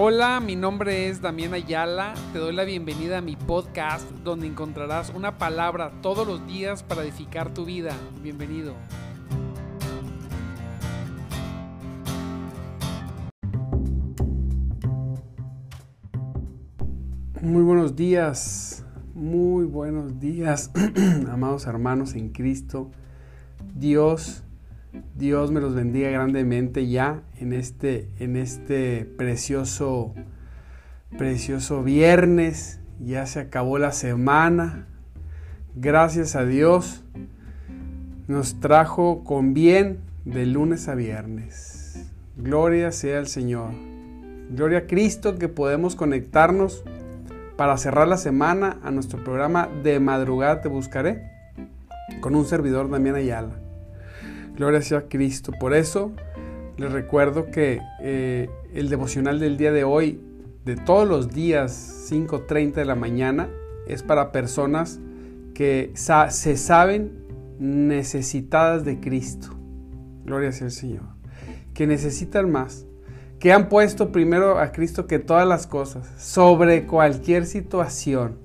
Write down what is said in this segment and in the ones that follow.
Hola, mi nombre es Damián Ayala. Te doy la bienvenida a mi podcast donde encontrarás una palabra todos los días para edificar tu vida. Bienvenido. Muy buenos días, muy buenos días, amados hermanos en Cristo. Dios Dios me los bendiga grandemente ya en este, en este precioso, precioso viernes. Ya se acabó la semana. Gracias a Dios nos trajo con bien de lunes a viernes. Gloria sea al Señor. Gloria a Cristo que podemos conectarnos para cerrar la semana a nuestro programa de madrugada te buscaré con un servidor Damián Ayala. Gloria sea a Cristo. Por eso les recuerdo que eh, el devocional del día de hoy, de todos los días 5.30 de la mañana, es para personas que se saben necesitadas de Cristo. Gloria sea al Señor. Que necesitan más. Que han puesto primero a Cristo que todas las cosas. Sobre cualquier situación.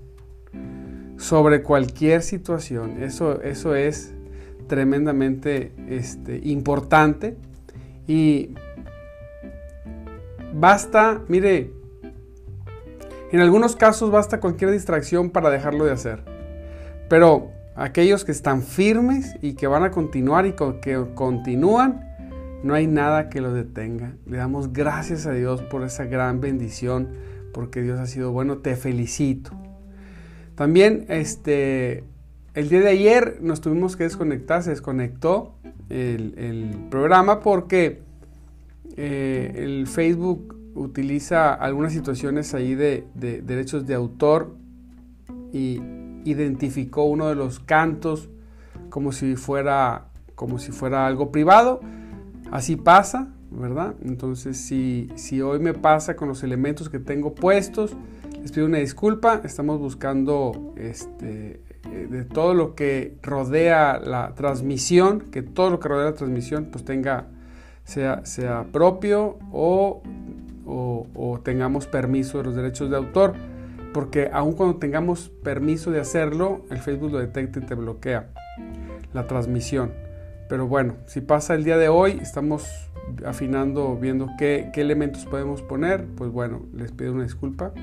Sobre cualquier situación. Eso, eso es tremendamente este, importante y basta, mire, en algunos casos basta cualquier distracción para dejarlo de hacer, pero aquellos que están firmes y que van a continuar y que continúan, no hay nada que los detenga. Le damos gracias a Dios por esa gran bendición, porque Dios ha sido bueno. Te felicito. También este, el día de ayer nos tuvimos que desconectar, se desconectó el, programa porque eh, el Facebook utiliza algunas situaciones ahí de, derechos de autor y identificó uno de los cantos como si fuera como si fuera algo privado. Así pasa, ¿verdad? Entonces, si, si hoy me pasa con los elementos que tengo puestos, les pido una disculpa. Estamos buscando este, de todo lo que rodea la transmisión, que todo lo que rodea la transmisión pues tenga, sea, sea propio o, o, tengamos permiso de los derechos de autor, porque aun cuando tengamos permiso de hacerlo, el Facebook lo detecta y te bloquea la transmisión. Pero bueno, si pasa el día de hoy, estamos afinando, viendo qué, qué elementos podemos poner, pues bueno, les pido una disculpa.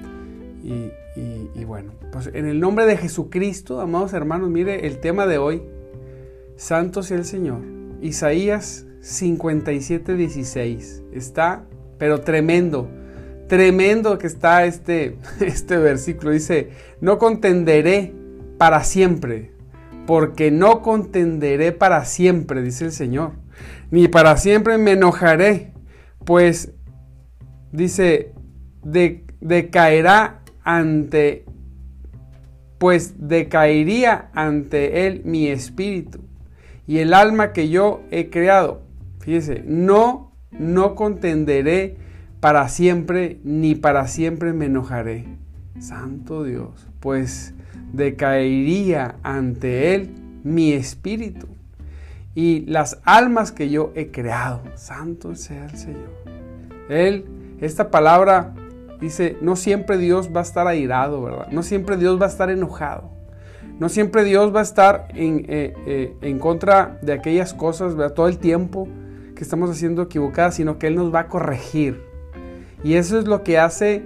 Y, bueno, pues en el nombre de Jesucristo, amados hermanos, mire el tema de hoy, Santo sea el Señor. Isaías 57, 16. Está, pero tremendo, tremendo que está este, este versículo. Dice, no contenderé para siempre, porque no contenderé para siempre, dice el Señor, ni para siempre me enojaré, pues, dice, de, decaerá ante, pues decaería ante él mi espíritu y el alma que yo he creado. Fíjese, no, no contenderé para siempre, ni para siempre me enojaré. Santo Dios, pues decaería ante él mi espíritu y las almas que yo he creado. Santo sea el Señor. Él, esta palabra Dice, no siempre Dios va a estar airado, ¿verdad? No siempre Dios va a estar enojado. No siempre Dios va a estar en, eh, eh, en contra de aquellas cosas, ¿verdad? Todo el tiempo que estamos haciendo equivocadas, sino que Él nos va a corregir. Y eso es lo que hace,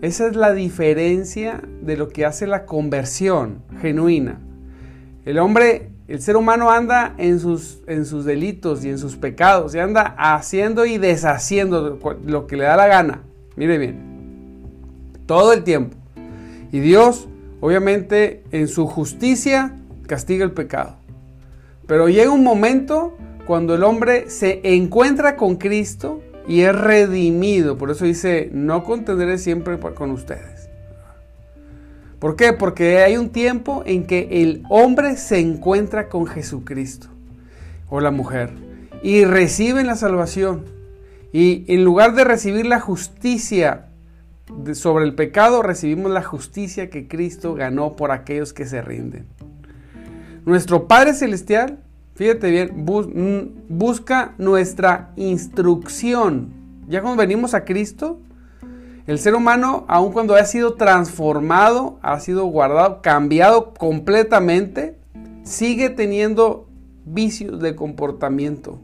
esa es la diferencia de lo que hace la conversión genuina. El hombre, el ser humano anda en sus, en sus delitos y en sus pecados, y anda haciendo y deshaciendo lo que le da la gana. Mire bien, todo el tiempo. Y Dios, obviamente, en su justicia, castiga el pecado. Pero llega un momento cuando el hombre se encuentra con Cristo y es redimido. Por eso dice, no contenderé siempre con ustedes. ¿Por qué? Porque hay un tiempo en que el hombre se encuentra con Jesucristo o la mujer y reciben la salvación. Y en lugar de recibir la justicia sobre el pecado recibimos la justicia que Cristo ganó por aquellos que se rinden. Nuestro Padre Celestial, fíjate bien, busca nuestra instrucción. Ya cuando venimos a Cristo, El ser humano, aun cuando ha sido transformado, ha sido guardado, cambiado completamente, sigue teniendo vicios de comportamiento.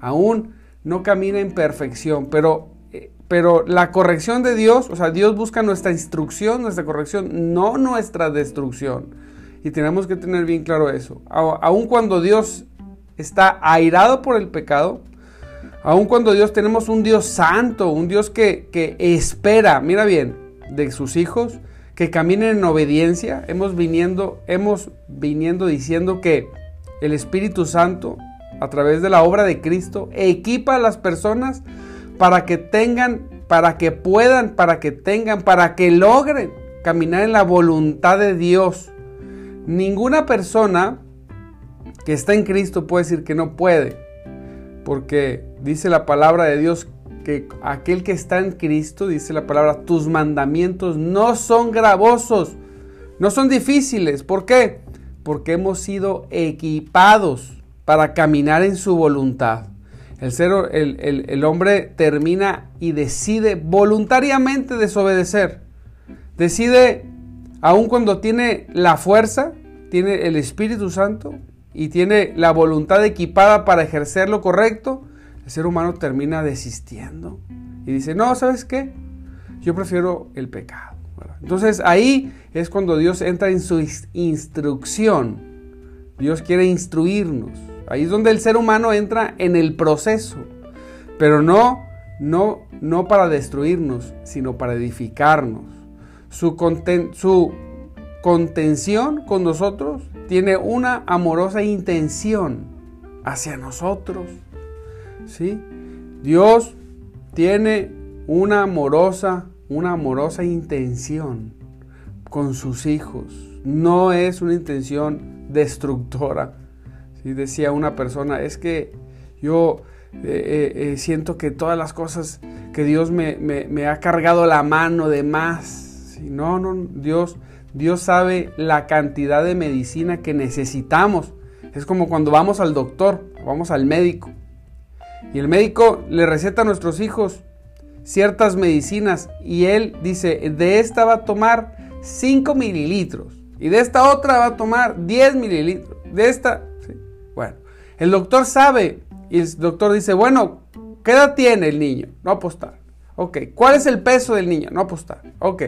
Aún no camina en perfección, pero, pero la corrección de Dios, o sea, Dios busca nuestra instrucción, nuestra corrección, no nuestra destrucción. Y tenemos que tener bien claro eso. Aun cuando Dios está airado por el pecado, Aun cuando Dios tenemos un Dios santo, un Dios que, espera, mira bien, de sus hijos, que caminen en obediencia, hemos viniendo, hemos viniendo diciendo que el Espíritu Santo, a través de la obra de Cristo, equipa a las personas para que tengan, para que puedan, para que tengan, para que logren caminar en la voluntad de Dios. Ninguna persona que está en Cristo puede decir que no puede porque dice la palabra de Dios que aquel que está en Cristo, dice la palabra, tus mandamientos no son gravosos, no son difíciles. ¿Por qué? Porque hemos sido equipados para caminar en su voluntad. El, ser, el, hombre termina y decide voluntariamente desobedecer. Decide, aun cuando tiene la fuerza, tiene el Espíritu Santo, y tiene la voluntad equipada para ejercer lo correcto, el ser humano termina desistiendo y dice, no, ¿sabes qué? Yo prefiero el pecado. Entonces ahí es cuando Dios entra en su instrucción. Dios quiere instruirnos. Ahí es donde el ser humano entra en el proceso. Pero no, no, no para destruirnos, sino para edificarnos. Su, su contención con nosotros tiene una amorosa intención hacia nosotros. ¿Sí? Dios tiene una amorosa, una amorosa intención con sus hijos. No es una intención destructora. ¿Sí? Decía una persona, es que yo eh, eh, eh, siento que todas las cosas que Dios me, me, ha cargado la mano de más. No, no, Dios Dios sabe la cantidad de medicina que necesitamos. Es como cuando vamos al doctor, vamos al médico. Y el médico le receta a nuestros hijos ciertas medicinas y él dice, de esta va a tomar 5 mililitros y de esta otra va a tomar 10 mililitros. De esta, bueno, el doctor sabe y el doctor dice, bueno, ¿qué edad tiene el niño? No apostar. Ok, ¿cuál es el peso del niño? No apostar. Ok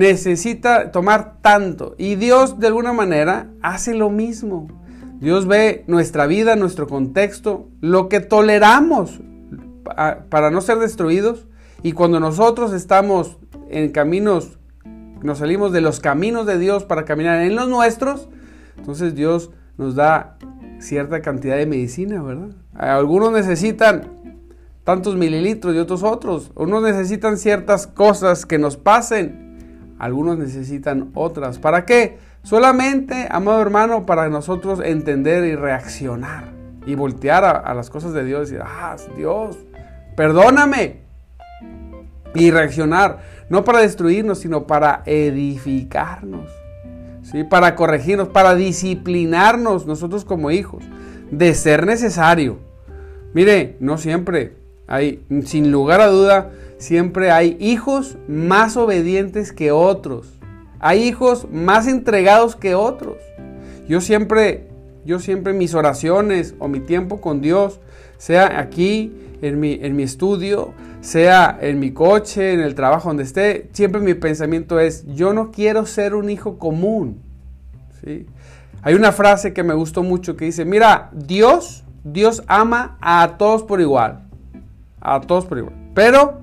necesita tomar tanto. Y Dios de alguna manera hace lo mismo. Dios ve nuestra vida, nuestro contexto, lo que toleramos para no ser destruidos. Y cuando nosotros estamos en caminos, nos salimos de los caminos de Dios para caminar en los nuestros, entonces Dios nos da cierta cantidad de medicina, ¿verdad? Algunos necesitan tantos mililitros y otros otros. Unos necesitan ciertas cosas que nos pasen algunos necesitan otras. ¿Para qué? Solamente, amado hermano, para nosotros entender y reaccionar y voltear a, las cosas de Dios y decir, ah, Dios, perdóname. Y reaccionar, no para destruirnos, sino para edificarnos, para corregirnos, para disciplinarnos nosotros como hijos, de ser necesario. Mire, no siempre hay, sin lugar a duda, siempre hay hijos más obedientes que otros. Hay hijos más entregados que otros. Yo siempre, yo siempre mis oraciones o mi tiempo con Dios, sea aquí en mi, en mi estudio, sea en mi coche, en el trabajo donde esté, siempre mi pensamiento es, yo no quiero ser un hijo común. ¿Sí? Hay una frase que me gustó mucho que dice, mira, Dios, Dios ama a todos por igual. A todos por igual. Pero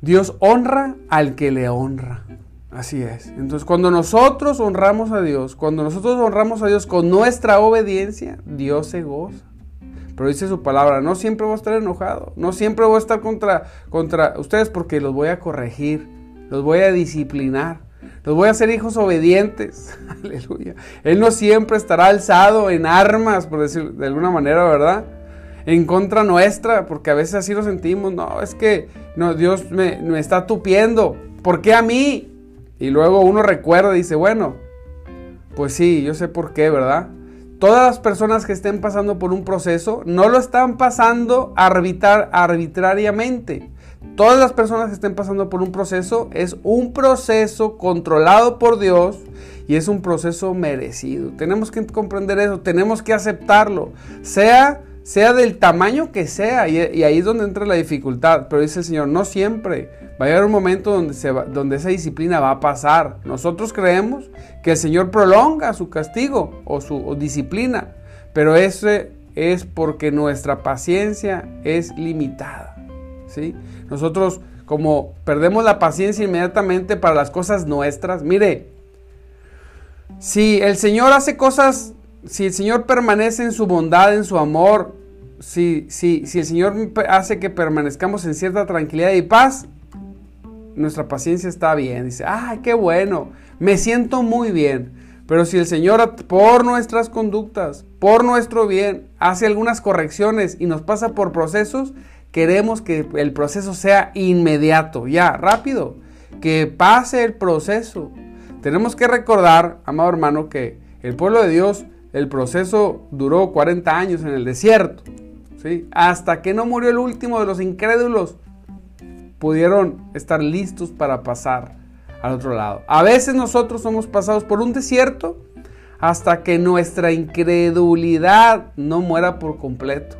Dios honra al que le honra. Así es. Entonces, cuando nosotros honramos a Dios, cuando nosotros honramos a Dios con nuestra obediencia, Dios se goza. Pero dice su palabra, no siempre voy a estar enojado, no siempre voy a estar contra, contra ustedes porque los voy a corregir, los voy a disciplinar, los voy a hacer hijos obedientes. Aleluya. Él no siempre estará alzado en armas, por decir de alguna manera, ¿verdad? en contra nuestra, porque a veces así lo sentimos, no, es que no, Dios me, me está tupiendo, ¿por qué a mí? Y luego uno recuerda y dice, bueno, pues sí, yo sé por qué, ¿verdad? Todas las personas que estén pasando por un proceso no lo están pasando arbitrar, arbitrariamente. todas las personas que estén pasando por un proceso es un proceso controlado por Dios y es un proceso merecido. Tenemos que comprender eso, tenemos que aceptarlo, sea, sea del tamaño que sea, y, ahí es donde entra la dificultad. Pero dice el Señor, no siempre. Va a llegar un momento donde, se donde esa disciplina va a pasar. Nosotros creemos que el Señor prolonga su castigo o su disciplina, pero ese es porque nuestra paciencia es limitada. ¿sí? Nosotros como perdemos la paciencia inmediatamente para las cosas nuestras, mire, si el Señor hace cosas, si el Señor permanece en su bondad, en su amor, si, si, si el Señor hace que permanezcamos en cierta tranquilidad y paz, nuestra paciencia está bien. Dice, ay, qué bueno, me siento muy bien. Pero si el Señor por nuestras conductas, por nuestro bien, hace algunas correcciones y nos pasa por procesos, queremos que el proceso sea inmediato, ya, rápido, que pase el proceso. Tenemos que recordar, amado hermano, que el pueblo de Dios, el proceso duró 40 años en el desierto, ¿sí? hasta que no murió el último de los incrédulos, pudieron estar listos para pasar al otro lado. A veces nosotros somos pasados por un desierto hasta que nuestra incredulidad no muera por completo.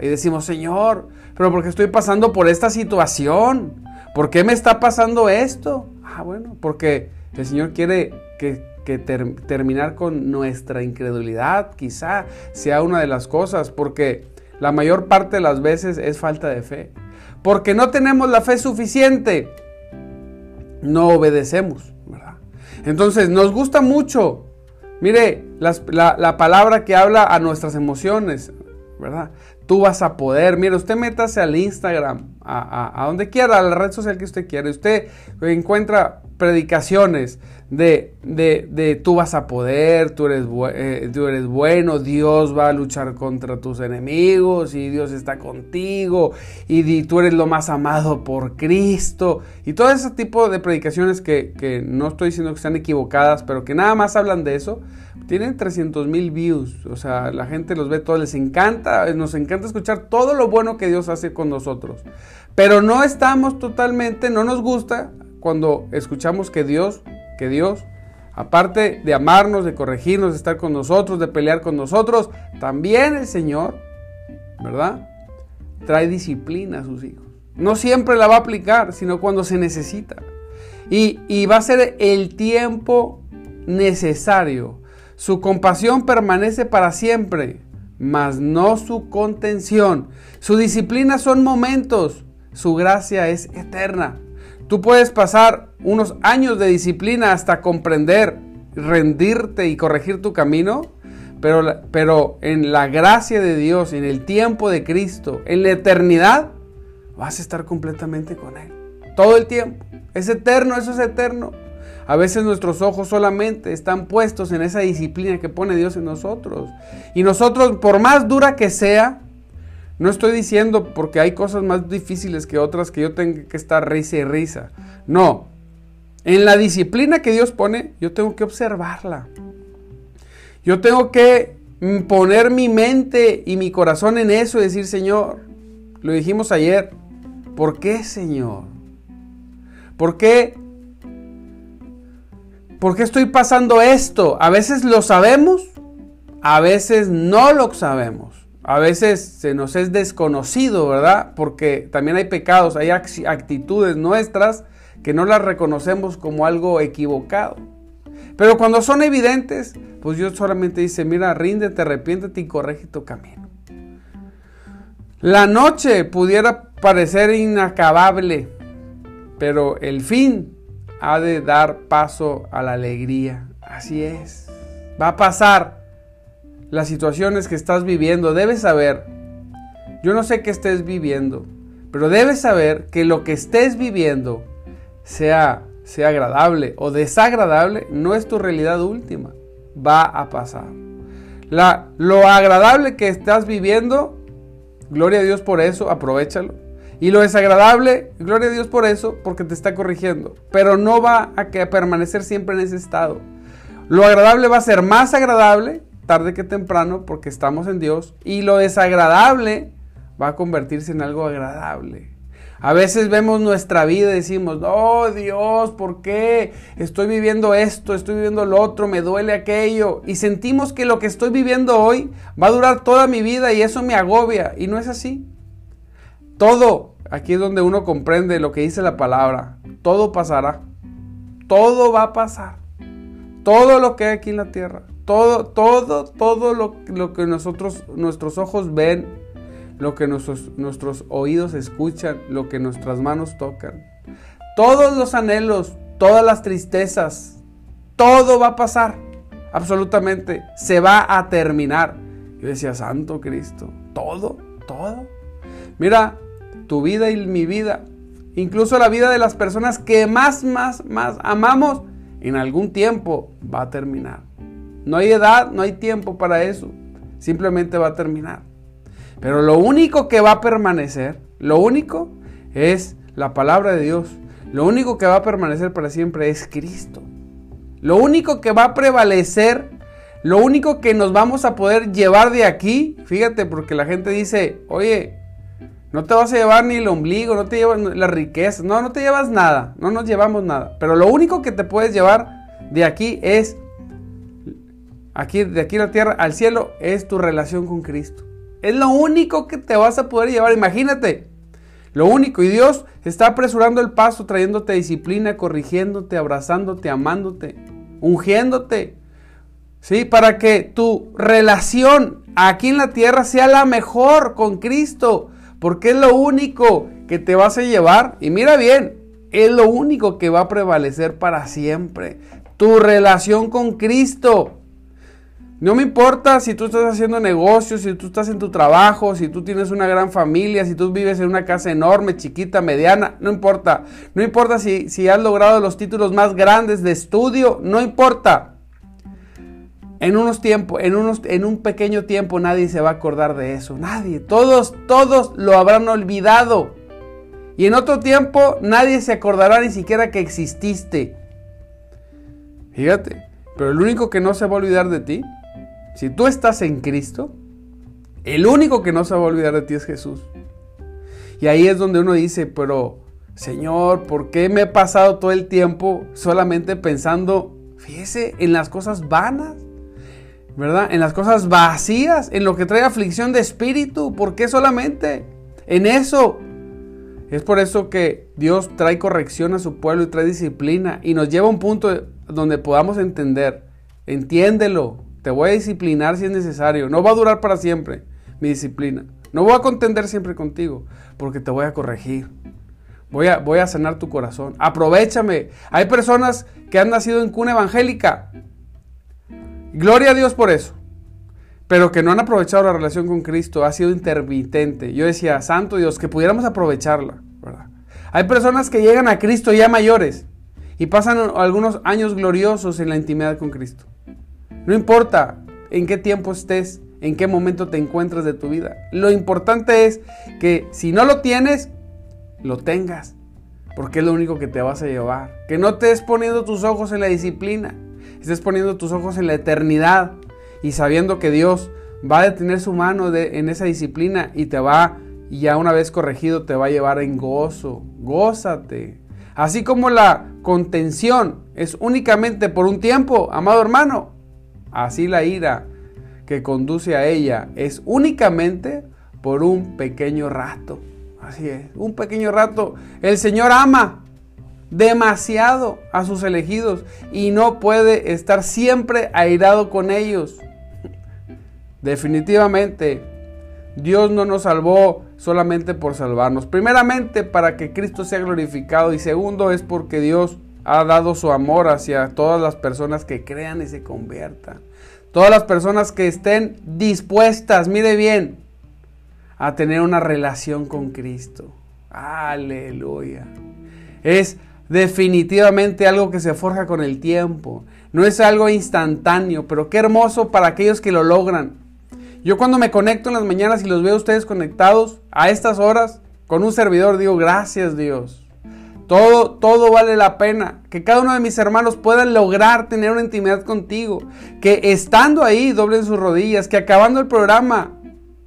Y decimos, Señor, pero porque estoy pasando por esta situación? ¿Por qué me está pasando esto? Ah, bueno, porque el Señor quiere que, terminar con nuestra incredulidad, quizá sea una de las cosas, porque la mayor parte de las veces es falta de fe. Porque no tenemos la fe suficiente, no obedecemos, ¿verdad? Entonces, nos gusta mucho, mire, la, la palabra que habla a nuestras emociones, ¿verdad? Tú vas a poder. Mire, usted métase al Instagram, a, donde quiera, a la red social que usted quiera. Usted encuentra predicaciones de, de, tú vas a poder, tú eres, eh, tú eres bueno, Dios va a luchar contra tus enemigos y Dios está contigo y, tú eres lo más amado por Cristo. Y todo ese tipo de predicaciones que, que no estoy diciendo que están equivocadas, pero que nada más hablan de eso tienen 300 mil views, o sea, la gente los ve todos, les encanta, nos encanta escuchar todo lo bueno que Dios hace con nosotros. Pero no estamos totalmente, no nos gusta cuando escuchamos que Dios, que Dios, aparte de amarnos, de corregirnos, de estar con nosotros, de pelear con nosotros, también el Señor, ¿verdad? Trae disciplina a sus hijos. No siempre la va a aplicar, sino cuando se necesita. Y, y va a ser el tiempo necesario su compasión permanece para siempre, mas no su contención. Su disciplina son momentos, su gracia es eterna. Tú puedes pasar unos años de disciplina hasta comprender, rendirte y corregir tu camino, pero, pero en la gracia de Dios, en el tiempo de Cristo, en la eternidad, vas a estar completamente con Él. Todo el tiempo. Es eterno, eso es eterno. A veces nuestros ojos solamente están puestos en esa disciplina que pone Dios en nosotros. Y nosotros, por más dura que sea, no estoy diciendo porque hay cosas más difíciles que otras que yo tenga que estar risa y risa. No. En la disciplina que Dios pone, yo tengo que observarla. Yo tengo que poner mi mente y mi corazón en eso y decir, Señor, lo dijimos ayer, ¿por qué, Señor? ¿Por qué ¿Por qué estoy pasando esto? A veces lo sabemos, a veces no lo sabemos. A veces se nos es desconocido, ¿verdad? Porque también hay pecados, hay actitudes nuestras que no las reconocemos como algo equivocado. Pero cuando son evidentes, pues Dios solamente dice, mira, ríndete, arrepiéntete y corrige tu camino. La noche pudiera parecer inacabable, pero el fin ha de dar paso a la alegría. Así es. Va a pasar las situaciones que estás viviendo. Debes saber, yo no sé qué estés viviendo, pero debes saber que lo que estés viviendo, sea, sea agradable o desagradable, no es tu realidad última. Va a pasar. Lo agradable que estás viviendo, gloria a Dios por eso, aprovechalo y lo desagradable, gloria a Dios por eso, porque te está corrigiendo. Pero no va a, permanecer siempre en ese estado. Lo agradable va a ser más agradable tarde que temprano porque estamos en Dios. Y lo desagradable va a convertirse en algo agradable. A veces vemos nuestra vida y decimos, oh Dios, ¿por qué? Estoy viviendo esto, estoy viviendo lo otro, me duele aquello. Y sentimos que lo que estoy viviendo hoy va a durar toda mi vida y eso me agobia. Y no es así. Todo, aquí es donde uno comprende lo que dice la palabra. Todo pasará. Todo va a pasar. Todo lo que hay aquí en la tierra. Todo, todo, todo lo, lo que nosotros, nuestros ojos ven, lo que nuestros, nuestros oídos escuchan, lo que nuestras manos tocan. Todos los anhelos, todas las tristezas, todo va a pasar. Absolutamente. Se va a terminar. Yo decía, Santo Cristo, todo, todo. Mira, tu vida y mi vida, incluso la vida de las personas que más, más, más amamos, en algún tiempo va a terminar. No hay edad, no hay tiempo para eso. Simplemente va a terminar. Pero lo único que va a permanecer, lo único es la palabra de Dios. Lo único que va a permanecer para siempre es Cristo. Lo único que va a prevalecer, lo único que nos vamos a poder llevar de aquí, fíjate, porque la gente dice, oye, no te vas a llevar ni el ombligo, no te llevas la riqueza, no, no te llevas nada, no nos llevamos nada. Pero lo único que te puedes llevar de aquí es, aquí, de aquí a la tierra al cielo, es tu relación con Cristo. Es lo único que te vas a poder llevar. Imagínate. Lo único. Y Dios está apresurando el paso, trayéndote disciplina, corrigiéndote, abrazándote, amándote, ungiéndote. ¿Sí? Para que tu relación aquí en la tierra sea la mejor con Cristo. Porque es lo único que te vas a llevar. Y mira bien, es lo único que va a prevalecer para siempre. Tu relación con Cristo. No me importa si tú estás haciendo negocios, si tú estás en tu trabajo, si tú tienes una gran familia, si tú vives en una casa enorme, chiquita, mediana, no importa. No importa si, si has logrado los títulos más grandes de estudio, no importa. En unos tiempos, en, unos, en un pequeño tiempo nadie se va a acordar de eso. Nadie. Todos, todos lo habrán olvidado. Y en otro tiempo nadie se acordará ni siquiera que exististe. Fíjate. Pero el único que no se va a olvidar de ti si tú estás en Cristo, el único que no se va a olvidar de ti es Jesús. Y ahí es donde uno dice, pero Señor, ¿por qué me he pasado todo el tiempo solamente pensando, fíjese, en las cosas vanas? ¿Verdad? En las cosas vacías, en lo que trae aflicción de espíritu. ¿Por qué solamente en eso? Es por eso que Dios trae corrección a su pueblo y trae disciplina y nos lleva a un punto donde podamos entender. Entiéndelo, te voy a disciplinar si es necesario. No va a durar para siempre mi disciplina. No voy a contender siempre contigo porque te voy a corregir. Voy a, voy a sanar tu corazón. Aprovechame. Hay personas que han nacido en cuna evangélica. Gloria a Dios por eso. Pero que no han aprovechado la relación con Cristo. Ha sido intermitente. Yo decía, Santo Dios, que pudiéramos aprovecharla. Hay personas que llegan a Cristo ya mayores y pasan algunos años gloriosos en la intimidad con Cristo. No importa en qué tiempo estés, en qué momento te encuentras de tu vida. Lo importante es que si no lo tienes, lo tengas. Porque es lo único que te vas a llevar. Que no estés poniendo tus ojos en la disciplina. Estés poniendo tus ojos en la eternidad. Y sabiendo que Dios va a detener su mano en esa disciplina y te va, y ya una vez corregido, te va a llevar en gozo. Gózate. Así como la contención es únicamente por un tiempo, amado hermano, Así la ira que conduce a ella es únicamente por un pequeño rato. Así es, un pequeño rato. El Señor ama demasiado a sus elegidos y no puede estar siempre airado con ellos. Definitivamente, Dios no nos salvó solamente por salvarnos. Primeramente, para que Cristo sea glorificado y segundo es porque Dios ha dado su amor hacia todas las personas que crean y se conviertan. Todas las personas que estén dispuestas, mire bien, a tener una relación con Cristo. Aleluya. Es definitivamente algo que se forja con el tiempo. No es algo instantáneo, pero qué hermoso para aquellos que lo logran. Yo cuando me conecto en las mañanas y los veo a ustedes conectados a estas horas con un servidor, digo, gracias Dios. Todo, todo vale la pena. Que cada uno de mis hermanos pueda lograr tener una intimidad contigo. Que estando ahí doblen sus rodillas. Que acabando el programa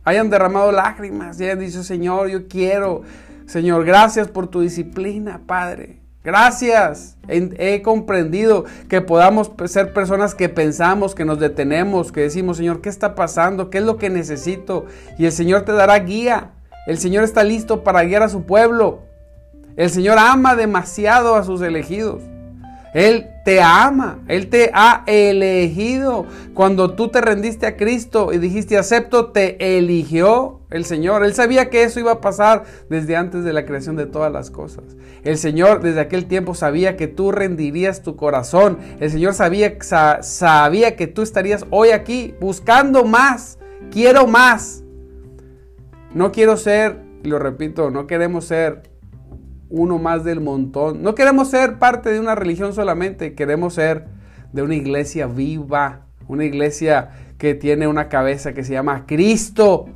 hayan derramado lágrimas y hayan dicho, Señor, yo quiero Señor, gracias por tu disciplina, Padre. Gracias. He, comprendido que podamos ser personas que pensamos, que nos detenemos, que decimos, Señor, ¿qué está pasando? ¿Qué es lo que necesito? Y el Señor te dará guía. El Señor está listo para guiar a su pueblo. El Señor ama demasiado a sus elegidos. Él te ama, Él te ha elegido. Cuando tú te rendiste a Cristo y dijiste acepto, te eligió el Señor. Él sabía que eso iba a pasar desde antes de la creación de todas las cosas. El Señor desde aquel tiempo sabía que tú rendirías tu corazón. El Señor sabía, sabía que tú estarías hoy aquí buscando más. Quiero más. No quiero ser, lo repito, no queremos ser uno más del montón. No queremos ser parte de una religión solamente, queremos ser de una iglesia viva, una iglesia que tiene una cabeza que se llama Cristo.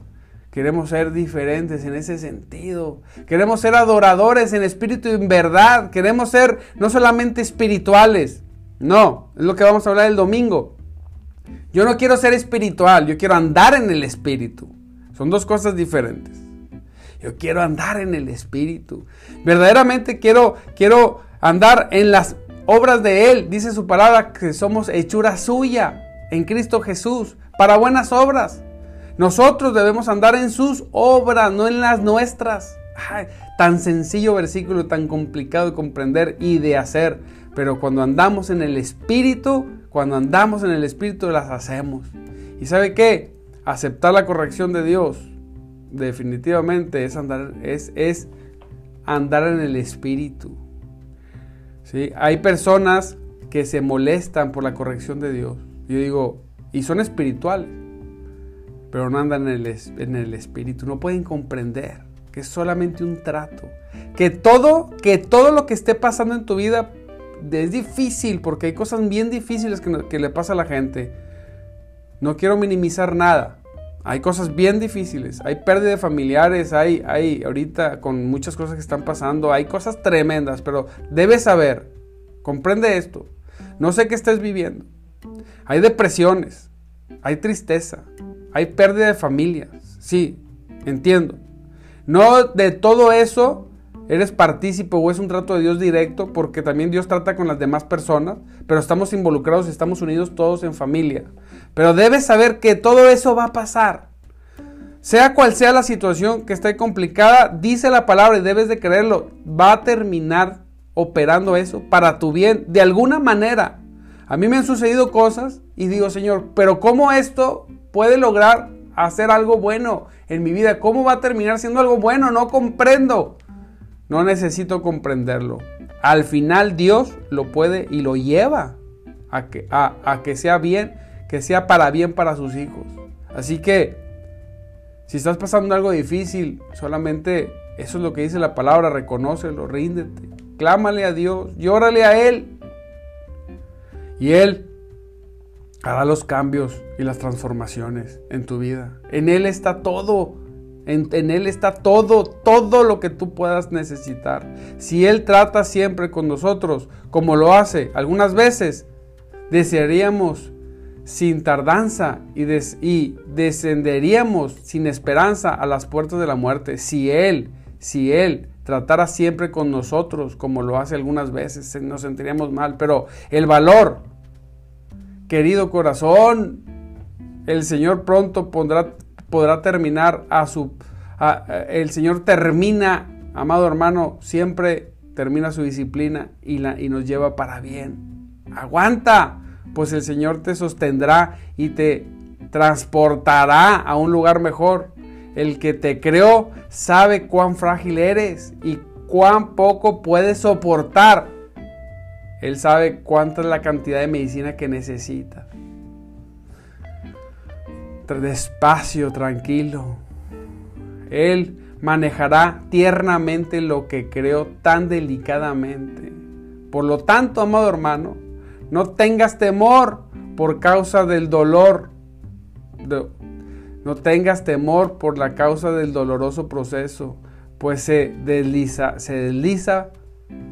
Queremos ser diferentes en ese sentido. Queremos ser adoradores en espíritu y en verdad. Queremos ser no solamente espirituales. No, es lo que vamos a hablar el domingo. Yo no quiero ser espiritual, yo quiero andar en el espíritu. Son dos cosas diferentes. Yo quiero andar en el Espíritu. Verdaderamente quiero, quiero andar en las obras de Él. Dice su palabra que somos hechura suya en Cristo Jesús para buenas obras. Nosotros debemos andar en sus obras, no en las nuestras. tan sencillo versículo, tan complicado de comprender y de hacer. Pero cuando andamos en el Espíritu, cuando andamos en el Espíritu las hacemos. ¿Y sabe qué? Aceptar la corrección de Dios definitivamente es andar, es, es andar en el espíritu. ¿sí? Hay personas que se molestan por la corrección de Dios. Yo digo, y son espirituales, pero no andan en el, en el espíritu, no pueden comprender que es solamente un trato. Que todo, que todo lo que esté pasando en tu vida es difícil, porque hay cosas bien difíciles que, que le pasa a la gente. No quiero minimizar nada, hay cosas bien difíciles, hay pérdida de familiares, hay, hay ahorita con muchas cosas que están pasando, hay cosas tremendas, pero debes saber, comprende esto, no sé qué estés viviendo. Hay depresiones, hay tristeza, hay pérdida de familias, sí, entiendo. No de todo eso eres partícipe o es un trato de Dios directo, porque también Dios trata con las demás personas, pero estamos involucrados, estamos unidos todos en familia. Pero debes saber que todo eso va a pasar. Sea cual sea la situación que esté complicada, dice la palabra y debes de creerlo, va a terminar operando eso para tu bien de alguna manera. A mí me han sucedido cosas y digo, Señor, pero ¿cómo esto puede lograr hacer algo bueno en mi vida? ¿Cómo va a terminar siendo algo bueno? No comprendo. No necesito comprenderlo. Al final Dios lo puede y lo lleva a que, sea bien que sea para bien para sus hijos. Así que, si estás pasando algo difícil, solamente eso es lo que dice la palabra, reconócelo, ríndete, clámale a Dios, llórale a Él. Y Él hará los cambios y las transformaciones en tu vida. En Él está todo. En, Él está todo, todo lo que tú puedas necesitar. Si Él trata siempre con nosotros como lo hace algunas veces, desearíamos sin tardanza y, descenderíamos sin esperanza a las puertas de la muerte si Él, si Él tratara siempre con nosotros como lo hace algunas veces, nos sentiríamos mal, pero el valor, querido corazón, el Señor pronto pondrá, podrá terminar a su... el Señor termina, amado hermano, siempre termina su disciplina y, la, y nos lleva para bien. Aguanta pues el Señor te sostendrá y te transportará a un lugar mejor. El que te creó sabe cuán frágil eres y cuán poco puedes soportar. Él sabe cuánta es la cantidad de medicina que necesita. Despacio, tranquilo. Él manejará tiernamente lo que creó tan delicadamente. Por lo tanto, amado hermano, no tengas temor por causa del dolor. No tengas temor por la causa del doloroso proceso, pues se desliza, se desliza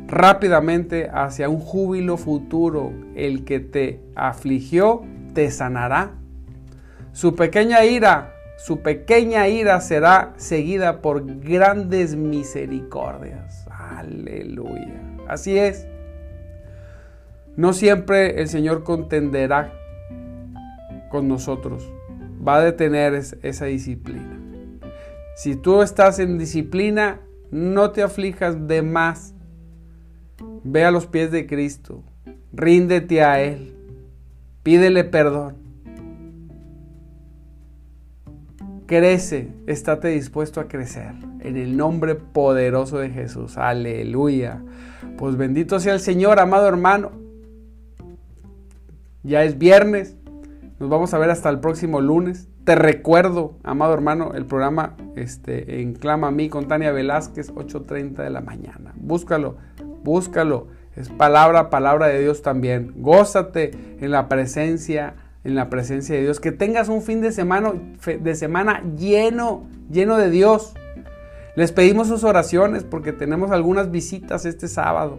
rápidamente hacia un júbilo futuro. El que te afligió te sanará. Su pequeña ira, su pequeña ira será seguida por grandes misericordias. Aleluya. Así es. No siempre el Señor contenderá con nosotros. Va a detener esa disciplina. Si tú estás en disciplina, no te aflijas de más. Ve a los pies de Cristo. Ríndete a Él. Pídele perdón. Crece, estate dispuesto a crecer. En el nombre poderoso de Jesús. Aleluya. Pues bendito sea el Señor, amado hermano. Ya es viernes. Nos vamos a ver hasta el próximo lunes. Te recuerdo, amado hermano, el programa este, en Clama a mí con Tania Velázquez, 8.30 de la mañana. Búscalo, búscalo. Es palabra, palabra de Dios también. Gózate en la presencia, en la presencia de Dios. Que tengas un fin de semana, de semana lleno, lleno de Dios. Les pedimos sus oraciones porque tenemos algunas visitas este sábado.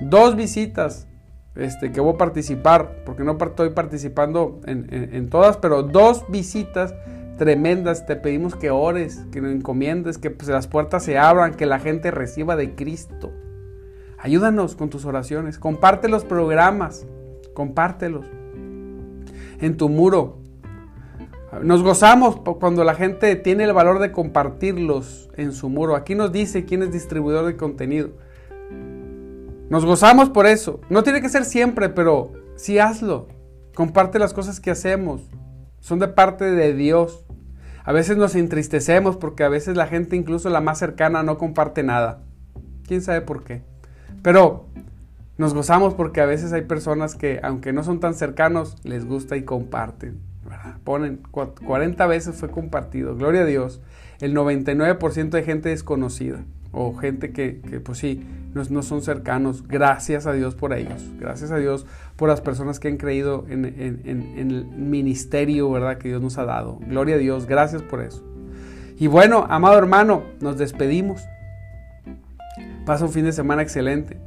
Dos visitas este, que voy a participar, porque no estoy participando en, todas, pero dos visitas tremendas. Te pedimos que ores, que nos encomiendes, que pues, las puertas se abran, que la gente reciba de Cristo. Ayúdanos con tus oraciones. Comparte los programas. Compártelos. En tu muro. Nos gozamos cuando la gente tiene el valor de compartirlos en su muro. Aquí nos dice quién es distribuidor de contenido. Nos gozamos por eso. No tiene que ser siempre, pero sí hazlo. Comparte las cosas que hacemos. Son de parte de Dios. A veces nos entristecemos porque a veces la gente, incluso la más cercana, no comparte nada. ¿Quién sabe por qué? Pero nos gozamos porque a veces hay personas que, aunque no son tan cercanos, les gusta y comparten. Ponen 40 veces fue compartido. Gloria a Dios. El 99% de gente desconocida o gente que, pues sí, no, son cercanos. Gracias a Dios por ellos. Gracias a Dios por las personas que han creído en, el ministerio, ¿verdad? Que Dios nos ha dado. Gloria a Dios. Gracias por eso. Y bueno, amado hermano, nos despedimos. Pasa un fin de semana excelente.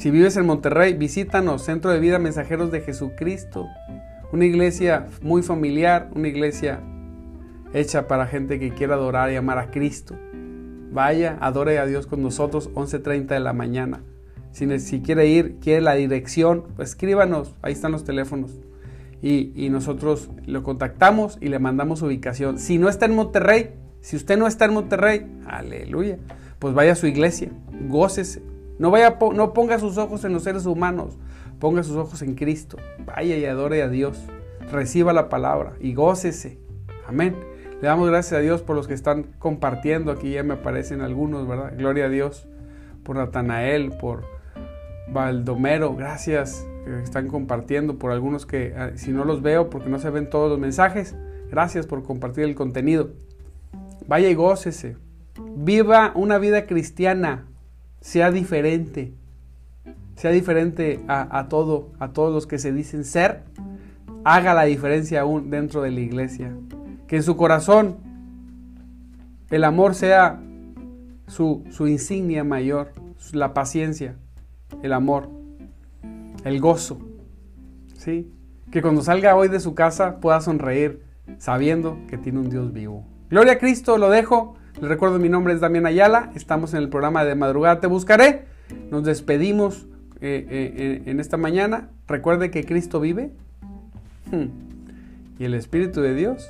Si vives en Monterrey, visítanos, Centro de Vida Mensajeros de Jesucristo. Una iglesia muy familiar, una iglesia hecha para gente que quiera adorar y amar a Cristo. Vaya, adore a Dios con nosotros, 11.30 de la mañana. Si, quiere ir, quiere la dirección, pues escríbanos, ahí están los teléfonos. Y, nosotros lo contactamos y le mandamos ubicación. Si no está en Monterrey, si usted no está en Monterrey, aleluya, pues vaya a su iglesia, gócese. No, vaya, no ponga sus ojos en los seres humanos, ponga sus ojos en Cristo. Vaya y adore a Dios. Reciba la palabra y gócese. Amén. Le damos gracias a Dios por los que están compartiendo. Aquí ya me aparecen algunos, ¿verdad? Gloria a Dios por Natanael, por Baldomero. Gracias que están compartiendo. Por algunos que, ah, si no los veo porque no se ven todos los mensajes, gracias por compartir el contenido. Vaya y gócese. Viva una vida cristiana. Sea diferente. Sea diferente a, a todo, a todos los que se dicen ser. Haga la diferencia aún dentro de la iglesia que en su corazón el amor sea su, insignia mayor, la paciencia, el amor, el gozo. ¿sí? Que cuando salga hoy de su casa pueda sonreír sabiendo que tiene un Dios vivo. Gloria a Cristo, lo dejo. Les recuerdo, mi nombre es Damián Ayala. Estamos en el programa de Madrugada Te Buscaré. Nos despedimos eh, eh, en esta mañana. Recuerde que Cristo vive. Hmm. Y el Espíritu de Dios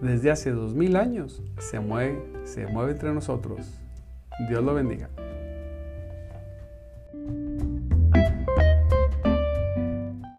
desde hace dos mil años se mueve, se mueve entre nosotros. Dios lo bendiga.